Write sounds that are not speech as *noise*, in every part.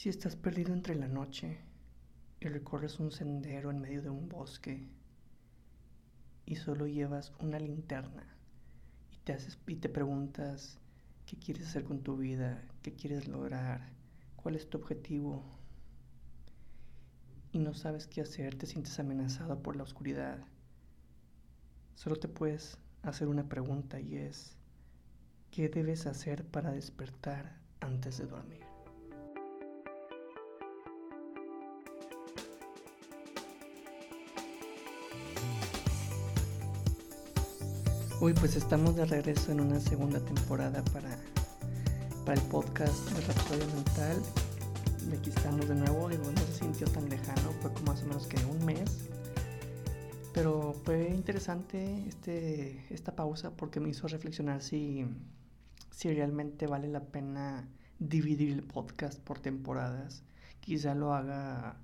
Si estás perdido entre la noche y recorres un sendero en medio de un bosque y solo llevas una linterna y te, haces, y te preguntas qué quieres hacer con tu vida, qué quieres lograr, cuál es tu objetivo y no sabes qué hacer, te sientes amenazado por la oscuridad, solo te puedes hacer una pregunta y es, ¿qué debes hacer para despertar antes de dormir? Uy, pues estamos de regreso en una segunda temporada para, para el podcast de Rapsodia Mental. Y aquí estamos de nuevo, digo, no se sintió tan lejano, fue como más o menos que un mes. Pero fue interesante este, esta pausa porque me hizo reflexionar si, si realmente vale la pena dividir el podcast por temporadas. Quizá lo haga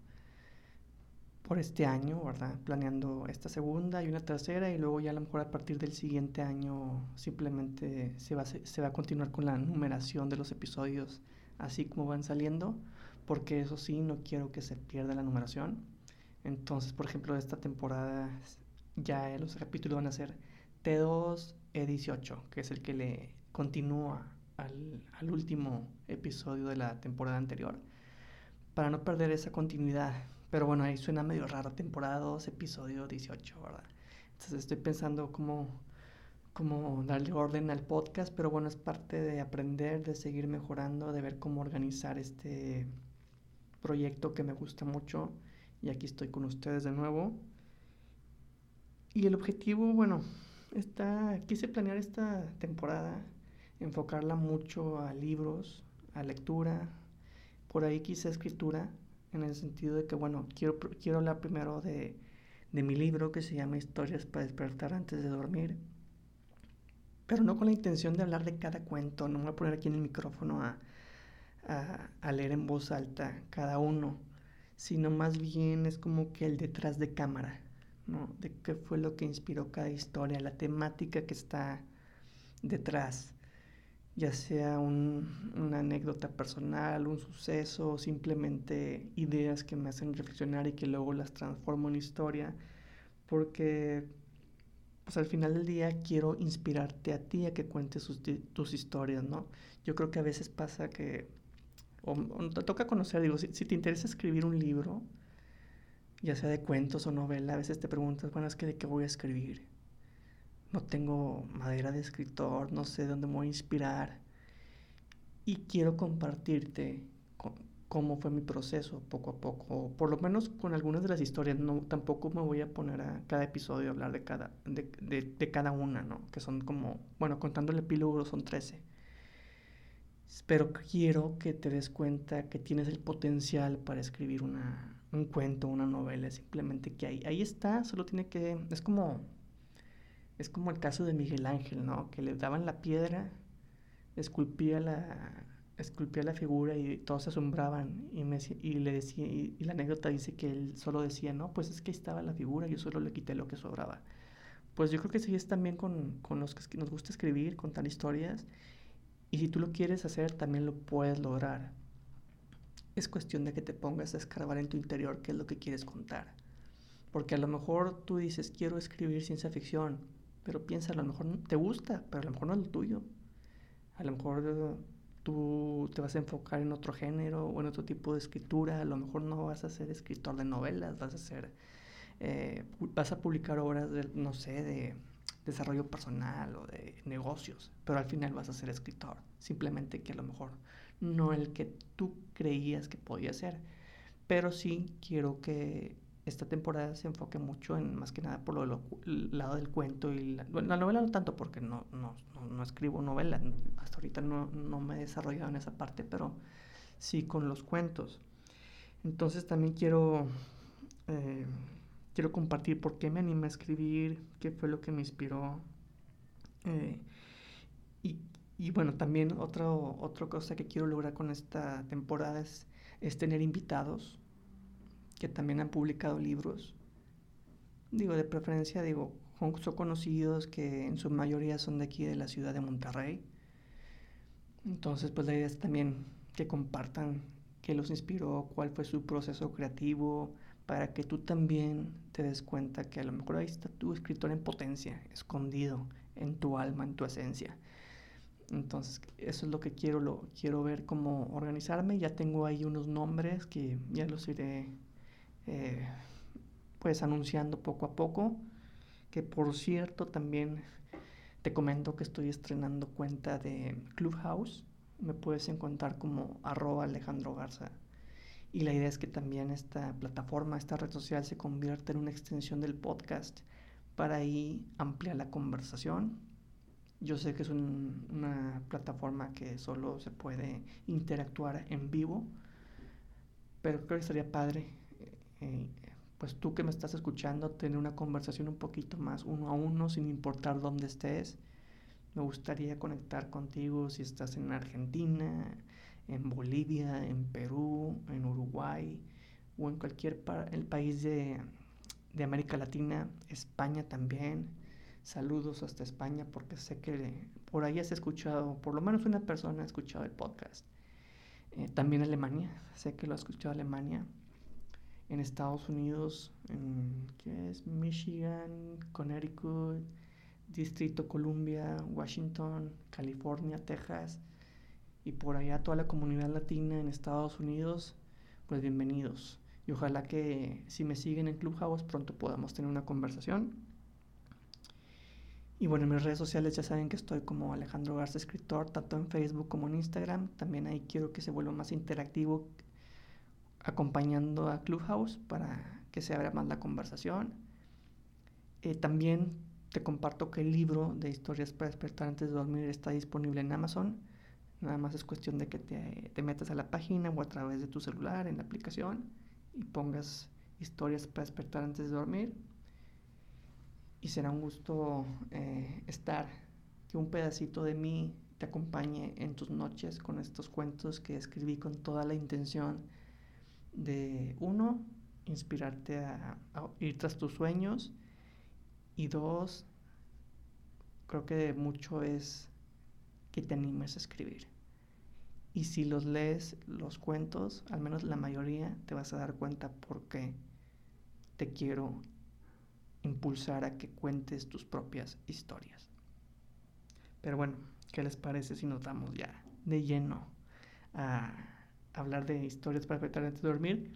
por este año, ¿verdad? Planeando esta segunda y una tercera y luego ya a lo mejor a partir del siguiente año simplemente se va, se va a continuar con la numeración de los episodios así como van saliendo, porque eso sí, no quiero que se pierda la numeración. Entonces, por ejemplo, esta temporada ya los capítulos van a ser T2 E18, que es el que le continúa al, al último episodio de la temporada anterior, para no perder esa continuidad pero bueno, ahí suena medio raro, temporada 2, episodio 18, ¿verdad? Entonces estoy pensando cómo, cómo darle orden al podcast, pero bueno, es parte de aprender, de seguir mejorando, de ver cómo organizar este proyecto que me gusta mucho. Y aquí estoy con ustedes de nuevo. Y el objetivo, bueno, está, quise planear esta temporada, enfocarla mucho a libros, a lectura, por ahí quise escritura en el sentido de que, bueno, quiero, quiero hablar primero de, de mi libro que se llama Historias para despertar antes de dormir, pero no con la intención de hablar de cada cuento, no me voy a poner aquí en el micrófono a, a, a leer en voz alta cada uno, sino más bien es como que el detrás de cámara, ¿no? De qué fue lo que inspiró cada historia, la temática que está detrás ya sea una anécdota personal, un suceso, simplemente ideas que me hacen reflexionar y que luego las transformo en historia, porque pues al final del día quiero inspirarte a ti a que cuentes tus historias, ¿no? Yo creo que a veces pasa que, o, te toca conocer, digo, si, si, te interesa escribir un libro, ya sea de cuentos o novela, a veces te preguntas, bueno, es que de qué voy a escribir no tengo madera de escritor, no sé dónde me voy a inspirar. Y quiero compartirte cómo fue mi proceso poco a poco, por lo menos con algunas de las historias. No, tampoco me voy a poner a cada episodio hablar de cada, de, de, cada una, ¿no? Que son como, bueno, contando el epílogo son 13. Pero quiero que te des cuenta que tienes el potencial para escribir una, un cuento, una novela, simplemente que ahí, ahí está, solo tiene que, es como es como el caso de Miguel Ángel, ¿no? Que le daban la piedra, esculpía la, esculpía la figura y todos se asombraban y, me, y le decía, y, la anécdota dice que él solo decía, no, pues es que estaba la figura, yo solo le quité lo que sobraba. Pues yo creo que sí es también con, con los que nos gusta escribir, contar historias, y si tú lo quieres hacer, también lo puedes lograr. Es cuestión de que te pongas a escarbar en tu interior qué es lo que quieres contar. Porque a lo mejor tú dices, quiero escribir ciencia ficción, pero piensa, a lo mejor te gusta, pero a lo mejor no es lo tuyo. A lo mejor tú te vas a enfocar en otro género o en otro tipo de escritura, a lo mejor no vas a ser escritor de novelas, vas a ser, eh, vas a publicar obras de, no sé, de desarrollo personal o de negocios, pero al final vas a ser escritor, simplemente que a lo mejor no el que tú creías que podía ser, pero sí quiero que esta temporada se enfoque mucho en más que nada por lo del lado del cuento y la, la novela no tanto porque no, no, no, escribo novela, hasta ahorita no, no, me he desarrollado en esa parte, pero sí con los cuentos. Entonces también quiero, eh, quiero compartir por qué me animé a escribir, qué fue lo que me inspiró. Eh, y, y, bueno, también otra, otra cosa que quiero lograr con esta temporada es, es tener invitados que también han publicado libros. Digo, de preferencia, digo, son conocidos que en su mayoría son de aquí de la ciudad de Monterrey. Entonces, pues la idea es también que compartan qué los inspiró, cuál fue su proceso creativo, para que tú también te des cuenta que a lo mejor ahí está tu escritor en potencia, escondido en tu alma, en tu esencia. Entonces, eso es lo que quiero, lo quiero ver cómo organizarme. Ya tengo ahí unos nombres que ya los iré eh, pues anunciando poco a poco. Que por cierto, también te comento que estoy estrenando cuenta de Clubhouse. Me puedes encontrar como arroba Alejandro Garza y la idea es que también esta plataforma, esta red social se convierta en una extensión del podcast para ahí ampliar la conversación. Yo sé que es una plataforma que solo se puede interactuar en vivo, pero creo que sería padre, pues tú que me estás escuchando, tener una conversación un poquito más uno a uno, sin importar dónde estés. Me gustaría conectar contigo si estás en Argentina, en Bolivia, en Perú, en Uruguay o en cualquier el país de, de América Latina, España también. Saludos hasta España porque sé que por ahí has escuchado, por lo menos una persona ha escuchado el podcast. Eh, también Alemania, sé que lo ha escuchado Alemania. En Estados Unidos, en ¿qué es? Michigan, Connecticut, Distrito Columbia, Washington, California, Texas y por allá toda la comunidad latina en Estados Unidos, pues bienvenidos. Y ojalá que si me siguen en Clubhouse pronto podamos tener una conversación. Y bueno, en mis redes sociales ya saben que estoy como Alejandro Garza Escritor, tanto en Facebook como en Instagram. También ahí quiero que se vuelva más interactivo acompañando a Clubhouse para que se abra más la conversación. Eh, también te comparto que el libro de historias para despertar antes de dormir está disponible en Amazon. Nada más es cuestión de que te, metas a la página o a través de tu celular en la aplicación y pongas historias para despertar antes de dormir. Y será un gusto eh, estar, que un pedacito de mí te acompañe en tus noches con estos cuentos que escribí con toda la intención de, uno, inspirarte a, ir tras tus sueños y dos, creo que mucho es que te animes a escribir. Y si los lees, los cuentos, al menos la mayoría, te vas a dar cuenta por qué te quiero impulsar a que cuentes tus propias historias. Pero bueno, ¿qué les parece si nos damos ya de lleno a hablar de historias para afectar antes de dormir?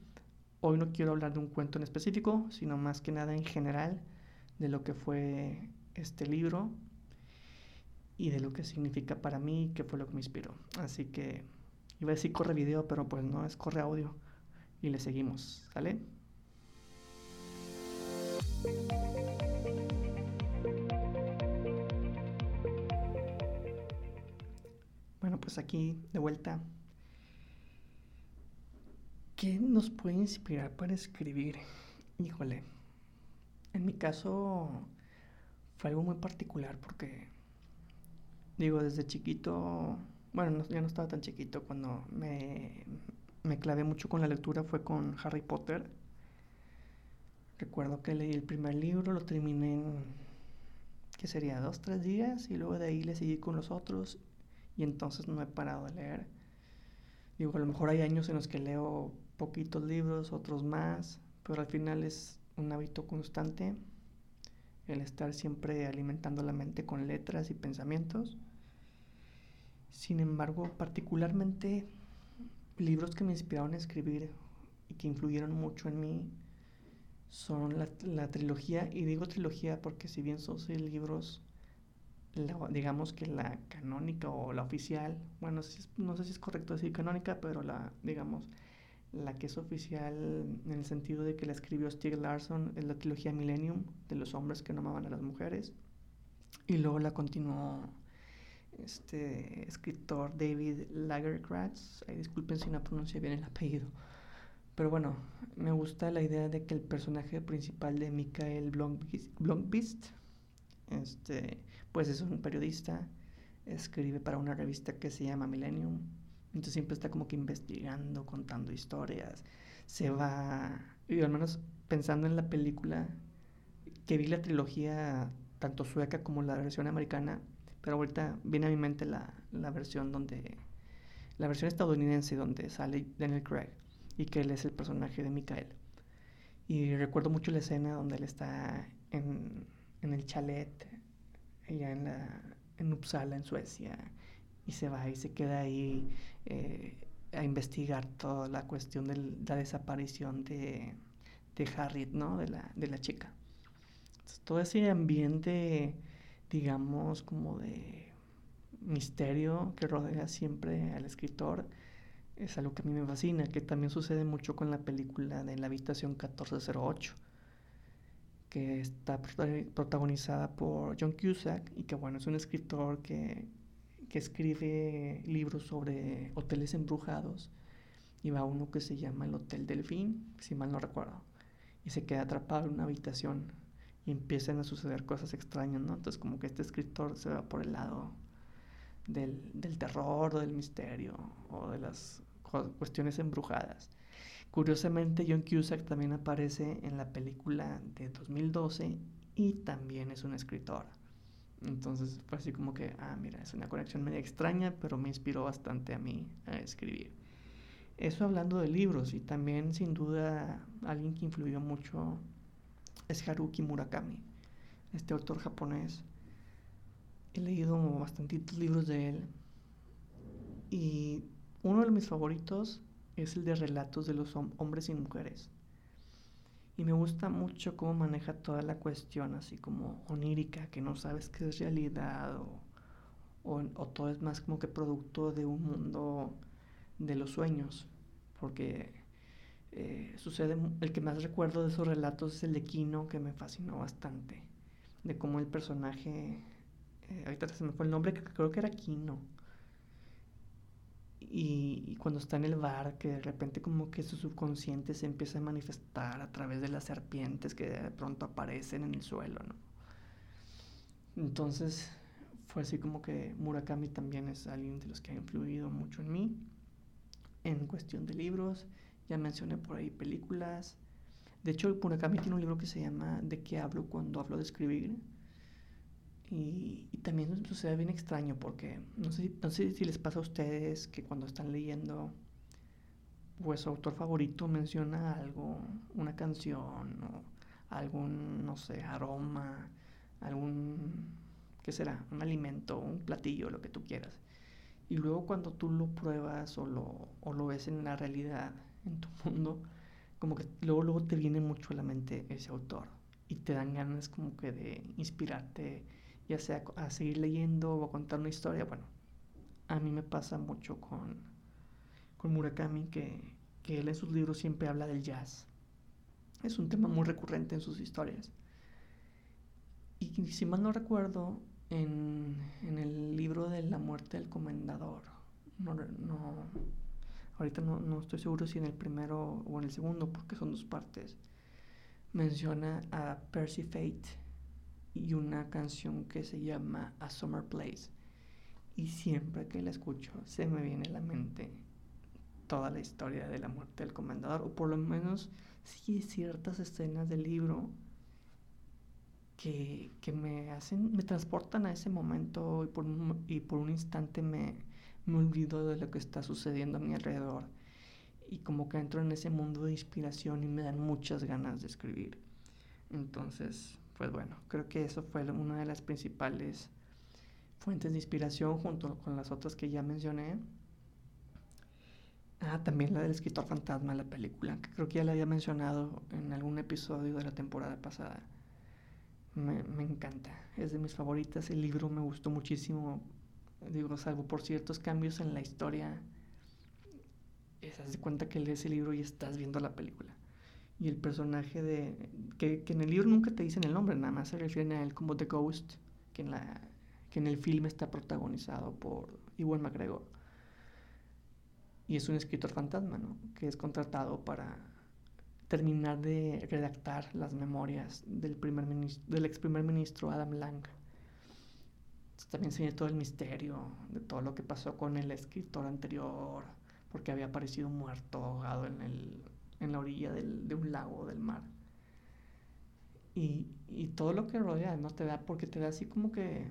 Hoy no quiero hablar de un cuento en específico, sino más que nada en general de lo que fue este libro y de lo que significa para mí, qué fue lo que me inspiró. Así que iba a decir corre video, pero pues no, es corre audio. Y le seguimos, ¿sale? Bueno, pues aquí de vuelta. ¿Qué nos puede inspirar para escribir? Híjole, en mi caso fue algo muy particular porque Digo, desde chiquito, bueno, ya no estaba tan chiquito, cuando me, me clavé mucho con la lectura fue con Harry Potter. Recuerdo que leí el primer libro, lo terminé en, ¿qué sería? Dos, tres días y luego de ahí le seguí con los otros y entonces no he parado de leer. Digo, a lo mejor hay años en los que leo poquitos libros, otros más, pero al final es un hábito constante el estar siempre alimentando la mente con letras y pensamientos. Sin embargo, particularmente libros que me inspiraron a escribir y que influyeron mucho en mí son la, trilogía, y digo trilogía porque si bien son libros, digamos que la canónica o la oficial, bueno, no sé, si es, correcto decir canónica, pero la, digamos, la que es oficial en el sentido de que la escribió Stieg Larsson es la trilogía Millennium de los hombres que no amaban a las mujeres, y luego la continuó este escritor David Lagerkratz. disculpen si no pronuncié bien el apellido. Pero bueno, me gusta la idea de que el personaje principal de Michael Blomqvist, este, pues es un periodista, escribe para una revista que se llama Millennium. Entonces siempre está como que investigando, contando historias. Se va, y al menos pensando en la película, que vi la trilogía tanto sueca como la versión americana, pero ahorita viene a mi mente la, versión donde la versión estadounidense donde sale Daniel Craig y que él es el personaje de Mikael. Y recuerdo mucho la escena donde él está en, en el chalet, allá en, la, en Uppsala, en Suecia, y se va y se queda ahí eh, a investigar toda la cuestión de la desaparición de, de Harriet, ¿no? De la, de la chica. todo ese ambiente, digamos, como de misterio que rodea siempre al escritor, es algo que a mí me fascina, que también sucede mucho con la película de La Habitación 1408, que está protagonizada por John Cusack y que bueno, es un escritor que, que escribe libros sobre hoteles embrujados y va a uno que se llama el Hotel Delfín, si mal no recuerdo, y se queda atrapado en una habitación y empiezan a suceder cosas extrañas, ¿no? Entonces como que este escritor se va por el lado del, del terror o del misterio o de las cuestiones embrujadas. Curiosamente, John Cusack también aparece en la película de 2012 y también es un escritor. Entonces fue así como que, ah, mira, es una conexión media extraña, pero me inspiró bastante a mí a escribir. Eso hablando de libros y también sin duda alguien que influyó mucho es Haruki Murakami, este autor japonés. He leído bastantitos libros de él y uno de mis favoritos es el de relatos de los hombres y mujeres. Y me gusta mucho cómo maneja toda la cuestión, así como onírica, que no sabes qué es realidad o, todo es más como que producto de un mundo de los sueños. Porque eh, sucede, el que más recuerdo de esos relatos es el de Kino, que me fascinó bastante. De cómo el personaje, eh, ahorita se me fue el nombre, creo que era Kino y, cuando está en el bar, que de repente como que su subconsciente se empieza a manifestar a través de las serpientes que de pronto aparecen en el suelo, ¿no? Entonces fue así como que Murakami también es alguien de los que ha influido mucho en mí, en cuestión de libros, ya mencioné por ahí películas. De hecho, Murakami tiene un libro que se llama ¿De qué hablo cuando hablo de escribir? Y, también sucede bien extraño porque no sé, no sé si les pasa a ustedes que cuando están leyendo, pues su autor favorito menciona algo, una canción o algún, no sé, aroma, algún, ¿qué será? Un alimento, un platillo, lo que tú quieras. Y luego cuando tú lo pruebas o lo, o lo ves en la realidad, en tu *laughs* mundo, como que luego, luego te viene mucho a la mente ese autor y te dan ganas como que de inspirarte ya sea a seguir leyendo o a contar una historia. Bueno, a mí me pasa mucho con, con Murakami que, que él en sus libros siempre habla del jazz. Es un tema muy recurrente en sus historias. Y si mal no recuerdo, en, en el libro de La muerte del comendador, no, no, ahorita no, no, estoy seguro si en el primero o en el segundo, porque son dos partes, menciona a Percy Fate, y una canción que se llama A Summer Place. Y siempre que la escucho se me viene a la mente toda la historia de la muerte del comendador, o por lo menos sí ciertas escenas del libro que, que me hacen, me transportan a ese momento y por un, y por un instante me, me olvido de lo que está sucediendo a mi alrededor. Y como que entro en ese mundo de inspiración y me dan muchas ganas de escribir. Entonces, pues bueno, creo que eso fue una de las principales fuentes de inspiración junto con las otras que ya mencioné. Ah, también la del escritor fantasma, la película, que creo que ya la había mencionado en algún episodio de la temporada pasada. Me, encanta, es de mis favoritas. El libro me gustó muchísimo, digo, salvo por ciertos cambios en la historia. Es, de cuenta que lees el libro y estás viendo la película y el personaje de... Que, en el libro nunca te dicen el nombre, nada más se refieren a él como The Ghost, que en, la, que en el film está protagonizado por Iwan McGregor. Y es un escritor fantasma, ¿no? Que es contratado para terminar de redactar las memorias del, primer ministro, del ex primer ministro Adam Lang. también se todo el misterio de todo lo que pasó con el escritor anterior, porque había aparecido muerto, ahogado en el en la orilla del, de un lago del mar. Y, y, todo lo que rodea, ¿no? Te da, porque te da así como que,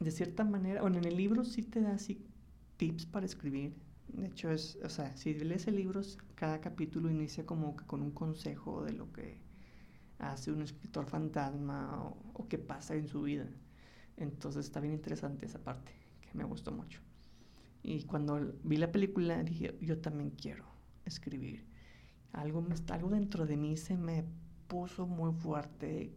de cierta manera, bueno, en el libro sí te da así tips para escribir. De hecho, es, o sea, si lees el libro, cada capítulo inicia como que con un consejo de lo que hace un escritor fantasma o, o qué pasa en su vida. Entonces está bien interesante esa parte, que me gustó mucho. Y cuando vi la película dije, yo también quiero escribir. Algo, algo dentro de mí se me puso muy fuerte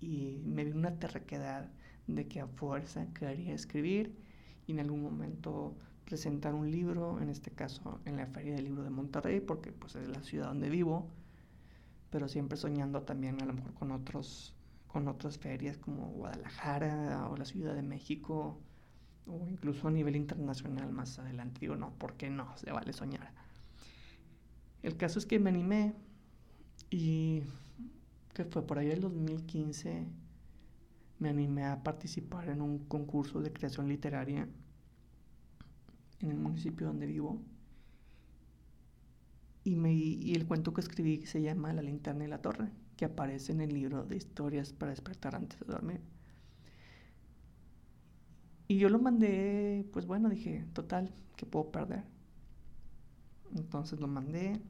y me vino una terquedad de que a fuerza quería escribir y en algún momento presentar un libro, en este caso en la Feria del Libro de Monterrey, porque pues es la ciudad donde vivo, pero siempre soñando también a lo mejor con otros con otras ferias como Guadalajara o la Ciudad de México o incluso a nivel internacional más adelante. Digo, no, ¿por qué no? Se vale soñar. El caso es que me animé y que fue por ahí el 2015 me animé a participar en un concurso de creación literaria en el municipio donde vivo. Y, me, y el cuento que escribí se llama La linterna y la torre, que aparece en el libro de historias para despertar antes de dormir. Y yo lo mandé, pues bueno, dije, total, que puedo perder? Entonces lo mandé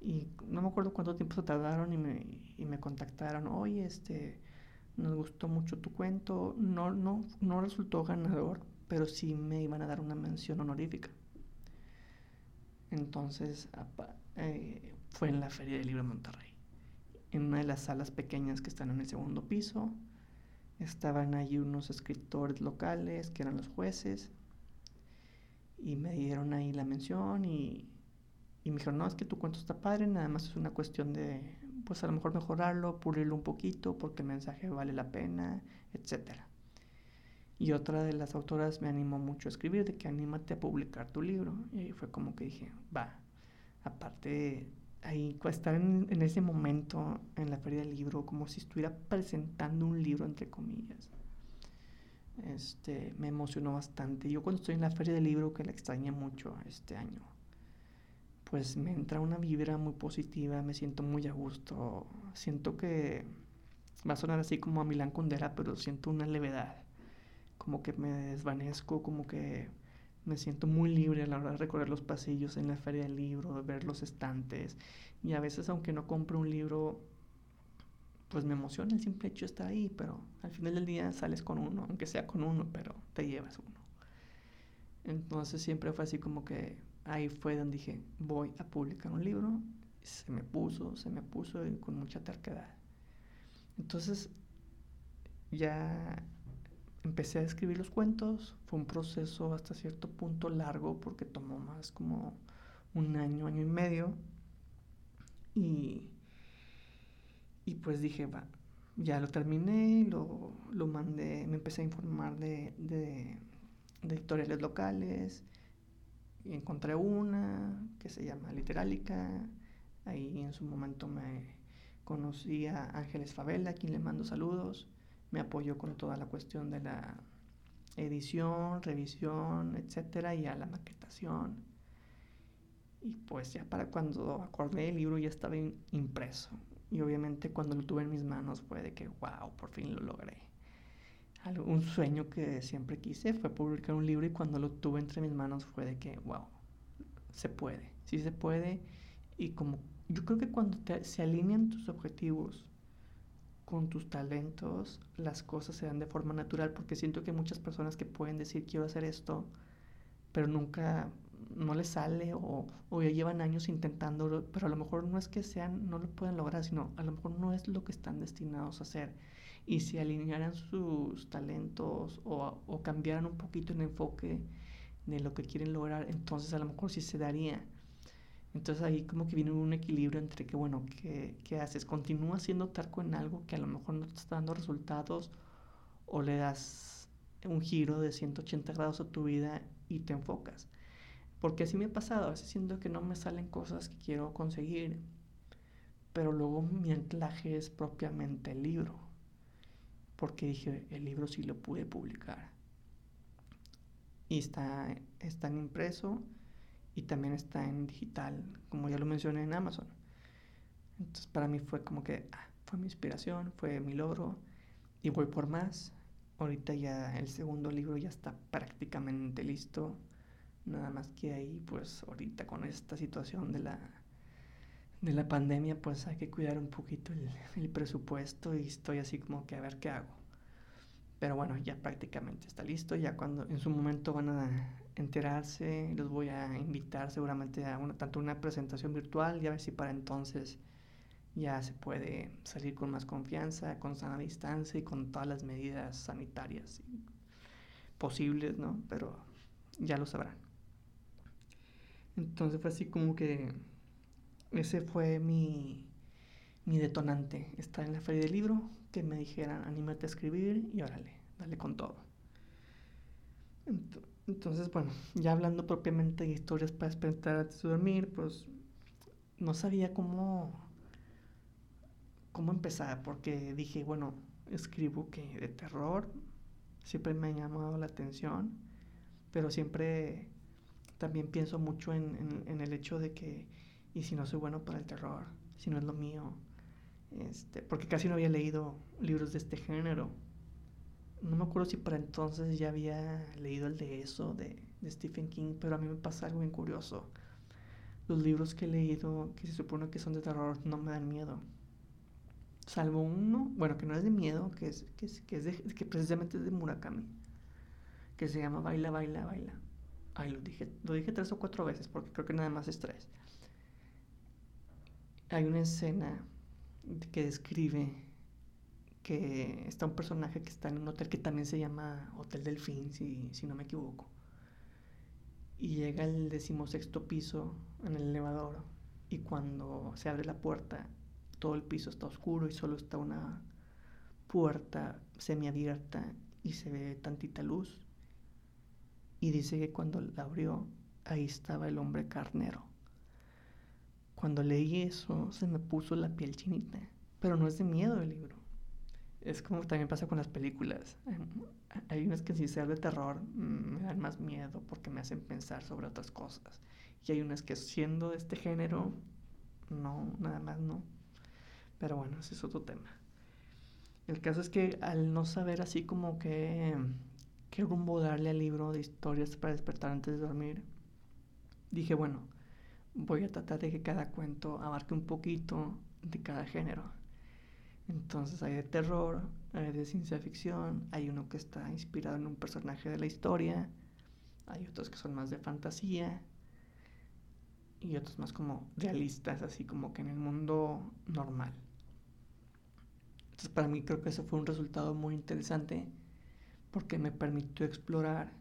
y no me acuerdo cuánto tiempo se tardaron y me, y me contactaron, oye, este, nos gustó mucho tu cuento, no, no, no resultó ganador, pero sí me iban a dar una mención honorífica. Entonces eh, fue en la Feria del Libro de Monterrey, en una de las salas pequeñas que están en el segundo piso. Estaban allí unos escritores locales que eran los jueces y me dieron ahí la mención y, y me dijeron, no, es que tu cuento está padre, nada más es una cuestión de, pues a lo mejor mejorarlo, pulirlo un poquito porque el mensaje vale la pena, etcétera. Y otra de las autoras me animó mucho a escribir, de que anímate a publicar tu libro. Y ahí fue como que dije, va. Aparte, ahí estar en, en, ese momento en la feria del libro, como si estuviera presentando un libro, entre comillas, este, me emocionó bastante. Yo cuando estoy en la feria del libro, que la extrañé mucho este año, pues me entra una vibra muy positiva, me siento muy a gusto. Siento que va a sonar así como a Milán Kundera, pero siento una levedad como que me desvanezco, como que me siento muy libre a la hora de recorrer los pasillos en la feria del libro, de ver los estantes. Y a veces, aunque no compre un libro, pues me emociona el simple hecho de estar ahí, pero al final del día sales con uno, aunque sea con uno, pero te llevas uno. Entonces siempre fue así como que ahí fue donde dije, voy a publicar un libro. Se me puso, se me puso y con mucha terquedad. Entonces ya empecé a escribir los cuentos. Fue un proceso hasta cierto punto largo porque tomó más como un año, año y medio. Y, y pues dije, va, ya lo terminé, lo, lo mandé, me empecé a informar de, de, de editoriales locales. Encontré una que se llama Literálica. Ahí en su momento me conocí a Ángeles Favela, a quien le mando saludos me apoyó con toda la cuestión de la edición, revisión, etcétera, y a la maquetación. Y pues ya para cuando acordé el libro ya estaba impreso. Y obviamente cuando lo tuve en mis manos fue de que, wow, por fin lo logré. Un sueño que siempre quise fue publicar un libro y cuando lo tuve entre mis manos fue de que, wow, se puede, sí se puede. Y como yo creo que cuando se alinean tus objetivos con tus talentos las cosas se dan de forma natural, porque siento que muchas personas que pueden decir quiero hacer esto, pero nunca no les sale o, o, ya llevan años intentándolo, pero a lo mejor no es que sean, no lo pueden lograr, sino a lo mejor no es lo que están destinados a hacer. Y si alinearan sus talentos o, o cambiaran un poquito el enfoque de lo que quieren lograr, entonces a lo mejor sí se daría. Entonces ahí como que viene un equilibrio entre que, bueno, ¿qué, qué haces? ¿Continúas siendo tarco en algo que a lo mejor no te está dando resultados o le das un giro de 180 grados a tu vida y te enfocas? Porque así me ha pasado, a veces siento que no me salen cosas que quiero conseguir, pero luego mi anclaje es propiamente el libro, porque dije, el libro sí lo pude publicar. Y está, está en impreso y también está en digital, como ya lo mencioné en Amazon. Entonces para mí fue como que ah, fue mi inspiración, fue mi logro y voy por más. Ahorita ya el segundo libro ya está prácticamente listo. Nada más que ahí, pues ahorita con esta situación de la, de la pandemia, pues hay que cuidar un poquito el, presupuesto y estoy así como que a ver qué hago. Pero bueno, ya prácticamente está listo. Ya cuando en su momento van a enterarse, los voy a invitar seguramente a una, tanto una presentación virtual y a ver si para entonces ya se puede salir con más confianza, con sana distancia y con todas las medidas sanitarias posibles, ¿no? Pero ya lo sabrán. Entonces fue así como que ese fue mi, mi detonante, estar en la feria del libro, que me dijeran, anímate a escribir y órale, dale con todo. Entonces, bueno, ya hablando propiamente de historias para despertar antes de dormir, pues no sabía cómo, cómo empezar, porque dije, bueno, escribo que de terror, siempre me ha llamado la atención, pero siempre también pienso mucho en, en el hecho de que, ¿y si no soy bueno para el terror? Si no es lo mío, este, porque casi no había leído libros de este género. No me acuerdo si para entonces ya había leído el de eso, de, Stephen King, pero a mí me pasa algo bien curioso. Los libros que he leído, que se supone que son de terror, no me dan miedo. Salvo uno, bueno, que no es de miedo, que, es, que, es, que, es de, que precisamente es de Murakami, que se llama Baila, Baila, Baila. Ay, lo dije, lo dije tres o cuatro veces, porque creo que nada más es tres. Hay una escena que describe que está un personaje que está en un hotel que también se llama Hotel Delfín, si, no me equivoco. Y llega al decimosexto piso en el elevador y cuando se abre la puerta todo el piso está oscuro y solo está una puerta semiabierta y se ve tantita luz. Y dice que cuando la abrió, ahí estaba el hombre carnero. Cuando leí eso, se me puso la piel chinita. Pero no es de miedo el libro. Es como también pasa con las películas. Hay unas que si se de terror mm, me dan más miedo porque me hacen pensar sobre otras cosas. Y hay unas que siendo de este género, no, nada más no. Pero bueno, ese es otro tema. El caso es que al no saber así como que qué rumbo darle al libro de historias para despertar antes de dormir, dije, bueno, voy a tratar de que cada cuento abarque un poquito de cada género. Entonces hay de terror, hay de ciencia ficción, hay uno que está inspirado en un personaje de la historia, hay otros que son más de fantasía y otros más como realistas, así como que en el mundo normal. Entonces para mí creo que eso fue un resultado muy interesante porque me permitió explorar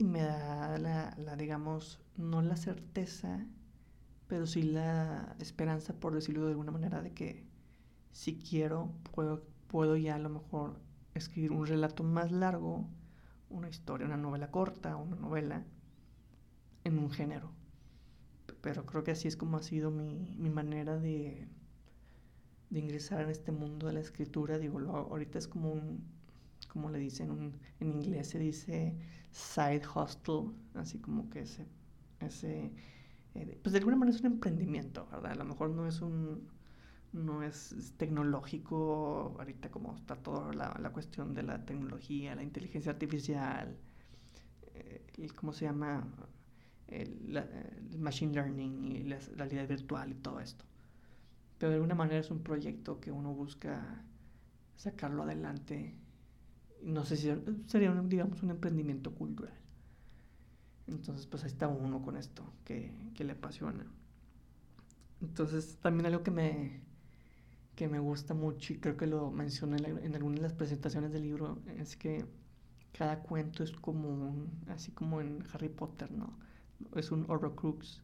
y me da la, la, digamos, no la certeza, pero sí la esperanza, por decirlo de alguna manera, de que si quiero, puedo, puedo ya a lo mejor escribir un relato más largo, una historia, una novela corta, una novela, en un género. Pero creo que así es como ha sido mi, mi manera de, de ingresar en este mundo de la escritura. Digo, ahorita es como un, como le dicen en inglés, se dice side hustle, así como que ese, ese eh, pues de alguna manera es un emprendimiento, ¿verdad? A lo mejor no es un, no es tecnológico, ahorita como está toda la, la cuestión de la tecnología, la inteligencia artificial, eh, ¿cómo se llama? El, machine learning y la realidad virtual y todo esto. Pero de alguna manera es un proyecto que uno busca sacarlo adelante no sé si sería, un, digamos, un emprendimiento cultural. Entonces, pues ahí está uno con esto que, que le apasiona. Entonces, también algo que me, que me gusta mucho, y creo que lo mencioné en, algunas de las presentaciones del libro, es que cada cuento es como un, así como en Harry Potter, ¿no? Es un Horrocrux,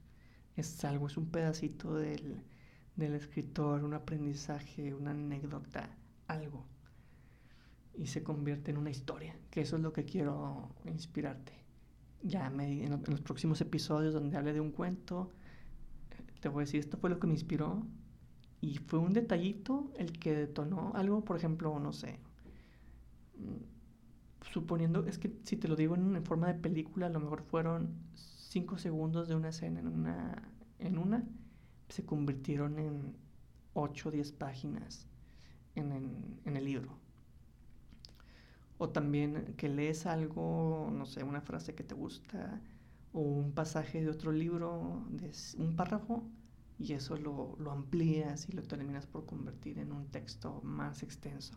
es algo, es un pedacito del, del escritor, un aprendizaje, una anécdota, algo y se convierte en una historia, que eso es lo que quiero inspirarte. Ya en, los próximos episodios donde hable de un cuento, te voy a decir, esto fue lo que me inspiró y fue un detallito el que detonó algo, por ejemplo, no sé, mm, suponiendo, es que si te lo digo en, forma de película, a lo mejor fueron cinco segundos de una escena en una, en una se convirtieron en 8 o 10 páginas en, en el libro O también que lees algo, no sé, una frase que te gusta o un pasaje de otro libro, de un párrafo, y eso lo, lo amplías y lo terminas por convertir en un texto más extenso.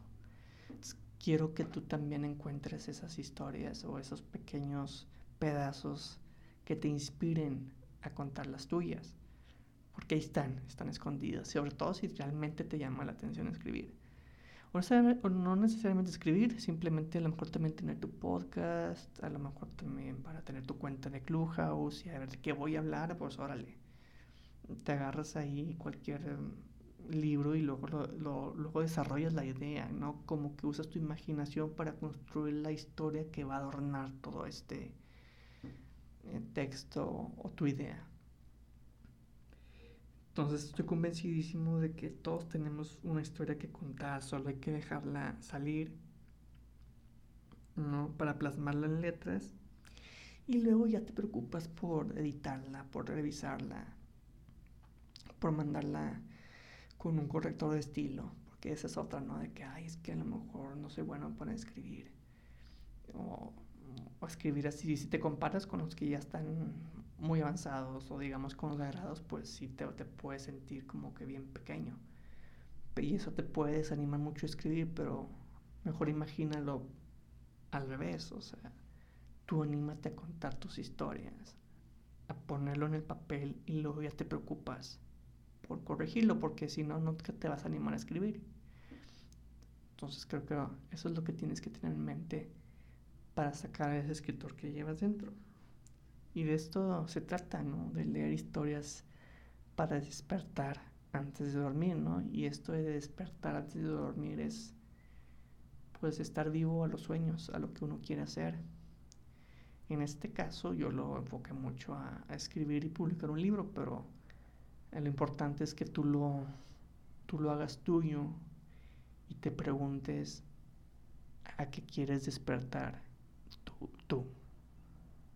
quiero que tú también encuentres esas historias o esos pequeños pedazos que te inspiren a contar las tuyas. Porque ahí están, están escondidas, sobre todo si realmente te llama la atención escribir. O no necesariamente escribir, simplemente a lo mejor también tener tu podcast, a lo mejor también para tener tu cuenta de Clubhouse y a ver de qué voy a hablar, pues órale. Te agarras ahí cualquier em, libro y luego, luego desarrollas la idea, ¿no? Como que usas tu imaginación para construir la historia que va a adornar todo este eh, texto o tu idea. Entonces estoy convencidísimo de que todos tenemos una historia que contar, solo hay que dejarla salir, ¿no? Para plasmarla en letras. Y luego ya te preocupas por editarla, por revisarla, por mandarla con un corrector de estilo, porque esa es otra, ¿no? De que, ay, es que a lo mejor no soy bueno para escribir. O, o escribir así, si te comparas con los que ya están muy avanzados o digamos consagrados, pues sí te, te puedes sentir como que bien pequeño. Y eso te puede desanimar mucho escribir, pero mejor imagínalo al revés, o sea, tú anímate a contar tus historias, a ponerlo en el papel y luego ya te preocupas por corregirlo, porque si no, no te vas a animar a escribir. Entonces creo que eso es lo que tienes que tener en mente para sacar a ese escritor que llevas dentro. Y de esto se trata, ¿no? De leer historias para despertar antes de dormir, ¿no? Y esto de despertar antes de dormir es, pues, estar vivo a los sueños, a lo que uno quiere hacer. En este caso yo lo enfoqué mucho a, escribir y publicar un libro, pero lo importante es que tú lo, tú lo hagas tuyo y te preguntes a qué quieres despertar.